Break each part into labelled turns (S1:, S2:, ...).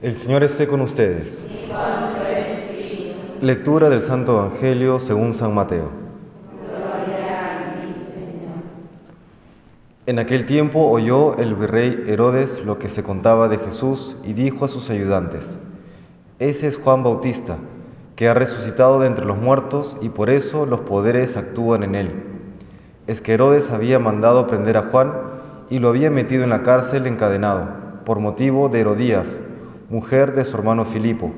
S1: El Señor esté con ustedes. Lectura del Santo Evangelio según San Mateo. En aquel tiempo oyó el virrey Herodes lo que se contaba de Jesús y dijo a sus ayudantes, Ese es Juan Bautista, que ha resucitado de entre los muertos y por eso los poderes actúan en él. Es que Herodes había mandado prender a Juan y lo había metido en la cárcel encadenado, por motivo de Herodías, mujer de su hermano Filipo,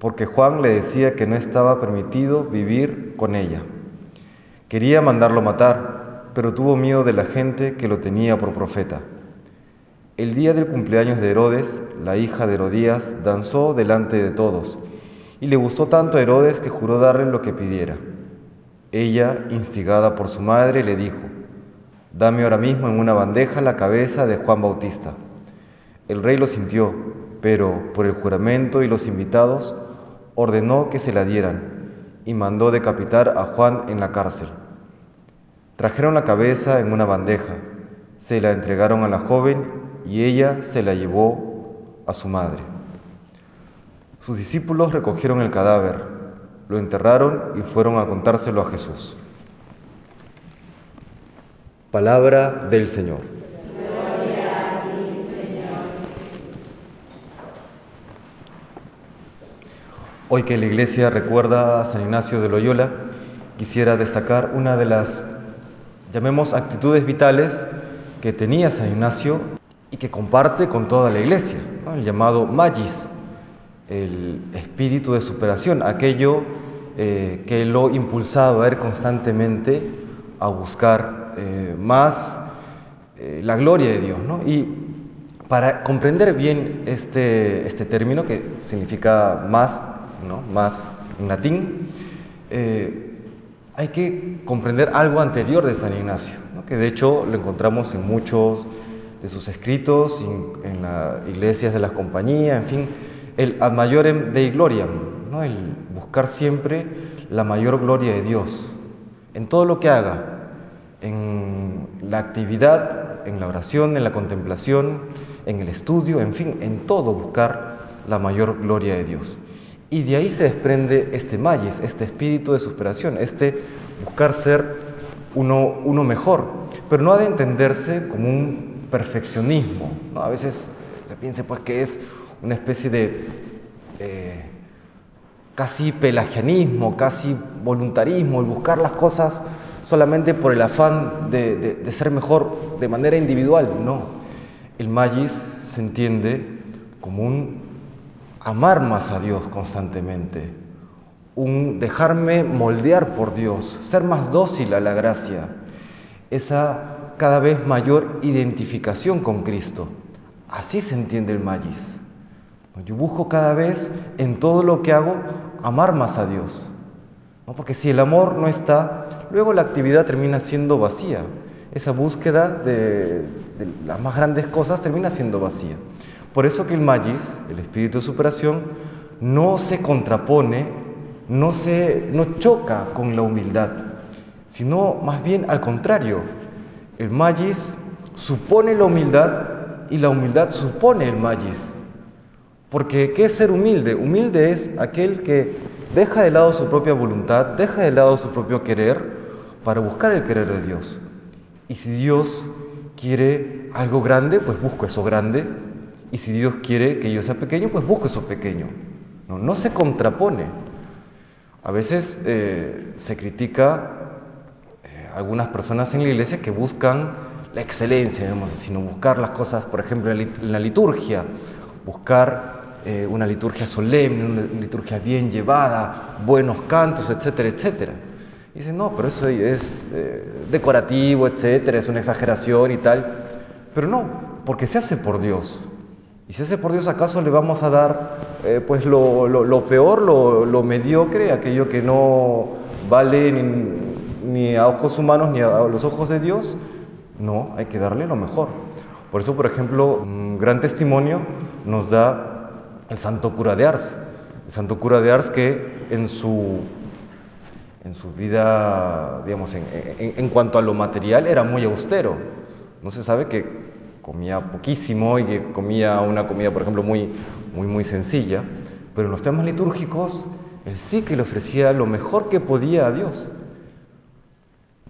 S1: porque Juan le decía que no estaba permitido vivir con ella. Quería mandarlo matar, pero tuvo miedo de la gente que lo tenía por profeta. El día del cumpleaños de Herodes, la hija de Herodías danzó delante de todos, y le gustó tanto a Herodes que juró darle lo que pidiera. Ella, instigada por su madre, le dijo, Dame ahora mismo en una bandeja la cabeza de Juan Bautista. El rey lo sintió pero por el juramento y los invitados ordenó que se la dieran y mandó decapitar a Juan en la cárcel. Trajeron la cabeza en una bandeja, se la entregaron a la joven y ella se la llevó a su madre. Sus discípulos recogieron el cadáver, lo enterraron y fueron a contárselo a Jesús. Palabra del Señor. Hoy que la iglesia recuerda a San Ignacio de Loyola, quisiera destacar una de las, llamemos, actitudes vitales que tenía San Ignacio y que comparte con toda la iglesia, el llamado magis, el espíritu de superación, aquello eh, que lo impulsaba a ir constantemente a buscar eh, más eh, la gloria de Dios. Y para comprender bien este, este término, que significa más más en latín, eh, hay que comprender algo anterior de San Ignacio, que de hecho lo encontramos en muchos de sus escritos, en, las iglesias de las compañías, en fin, el ad maiorem dei gloriam, ¿no? el buscar siempre la mayor gloria de Dios en todo lo que haga, en la actividad, en la oración, en la contemplación, en el estudio, en fin, en todo buscar la mayor gloria de Dios. Y de ahí se desprende este magis, este espíritu de superación, este buscar ser uno, uno mejor, pero no ha de entenderse como un perfeccionismo. ¿no? A veces se piensa pues que es una especie de eh, casi pelagianismo, casi voluntarismo, el buscar las cosas solamente por el afán de, de ser mejor de manera individual. No, el magis se entiende como un amar más a Dios constantemente, un dejarme moldear por Dios, ser más dócil a la gracia, esa cada vez mayor identificación con Cristo. Así se entiende el magis. Yo busco cada vez en todo lo que hago amar más a Dios. Porque si el amor no está, luego la actividad termina siendo vacía. Esa búsqueda de, de las más grandes cosas termina siendo vacía. Por eso que el magis, el espíritu de superación, no se contrapone, no, se, no choca con la humildad, sino más bien al contrario. El magis supone la humildad y la humildad supone el magis. Porque ¿qué es ser humilde? Humilde es aquel que deja de lado su propia voluntad, deja de lado su propio querer para buscar el querer de Dios. Y si Dios quiere algo grande, pues busco eso grande y si Dios quiere que yo sea pequeño, pues busco eso pequeño. No, no se contrapone. A veces eh, se critica eh, algunas personas en la iglesia que buscan la excelencia, digamos sino buscar las cosas, por ejemplo, en la liturgia, buscar eh, una liturgia solemne, una liturgia bien llevada, buenos cantos, etcétera, etcétera. Y dicen, no, pero eso es decorativo, etcétera, es una exageración y tal. Pero no, porque se hace por Dios. Y si ese por Dios acaso le vamos a dar eh, pues lo, peor, lo, mediocre, aquello que no vale ni, a ojos humanos ni a los ojos de Dios, no, hay que darle lo mejor. Por eso, por ejemplo, un gran testimonio nos da el santo cura de Ars. El santo cura de Ars que en su, en su vida, digamos, en, en cuanto a lo material era muy austero. No se sabe que comía poquísimo y que comía una comida, por ejemplo, muy, muy, muy sencilla, pero en los temas litúrgicos, él sí que le ofrecía lo mejor que podía a Dios.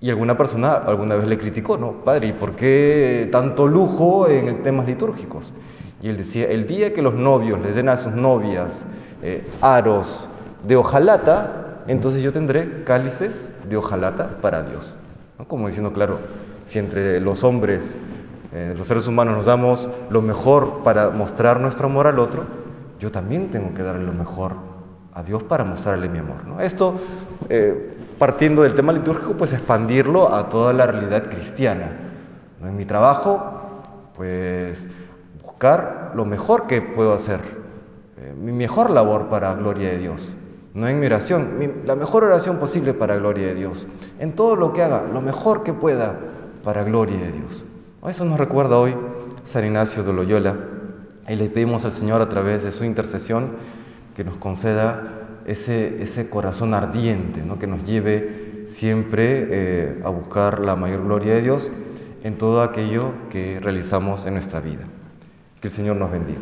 S1: Y alguna persona alguna vez le criticó, ¿no? Padre, ¿y por qué tanto lujo en temas litúrgicos? Y él decía, el día que los novios les den a sus novias eh, aros de hojalata, entonces yo tendré cálices de hojalata para Dios. Como diciendo, claro, si entre los hombres, eh, los seres humanos nos damos lo mejor para mostrar nuestro amor al otro, yo también tengo que darle lo mejor a Dios para mostrarle mi amor. ¿no? Esto eh, partiendo del tema litúrgico, pues expandirlo a toda la realidad cristiana. En mi trabajo, pues buscar lo mejor que puedo hacer, eh, mi mejor labor para gloria de Dios. No en mi oración, la mejor oración posible para gloria de Dios. En todo lo que haga, lo mejor que pueda para gloria de Dios. Eso nos recuerda hoy San Ignacio de Loyola y le pedimos al Señor a través de su intercesión que nos conceda ese, ese corazón ardiente, ¿no? que nos lleve siempre eh, a buscar la mayor gloria de Dios en todo aquello que realizamos en nuestra vida. Que el Señor nos bendiga.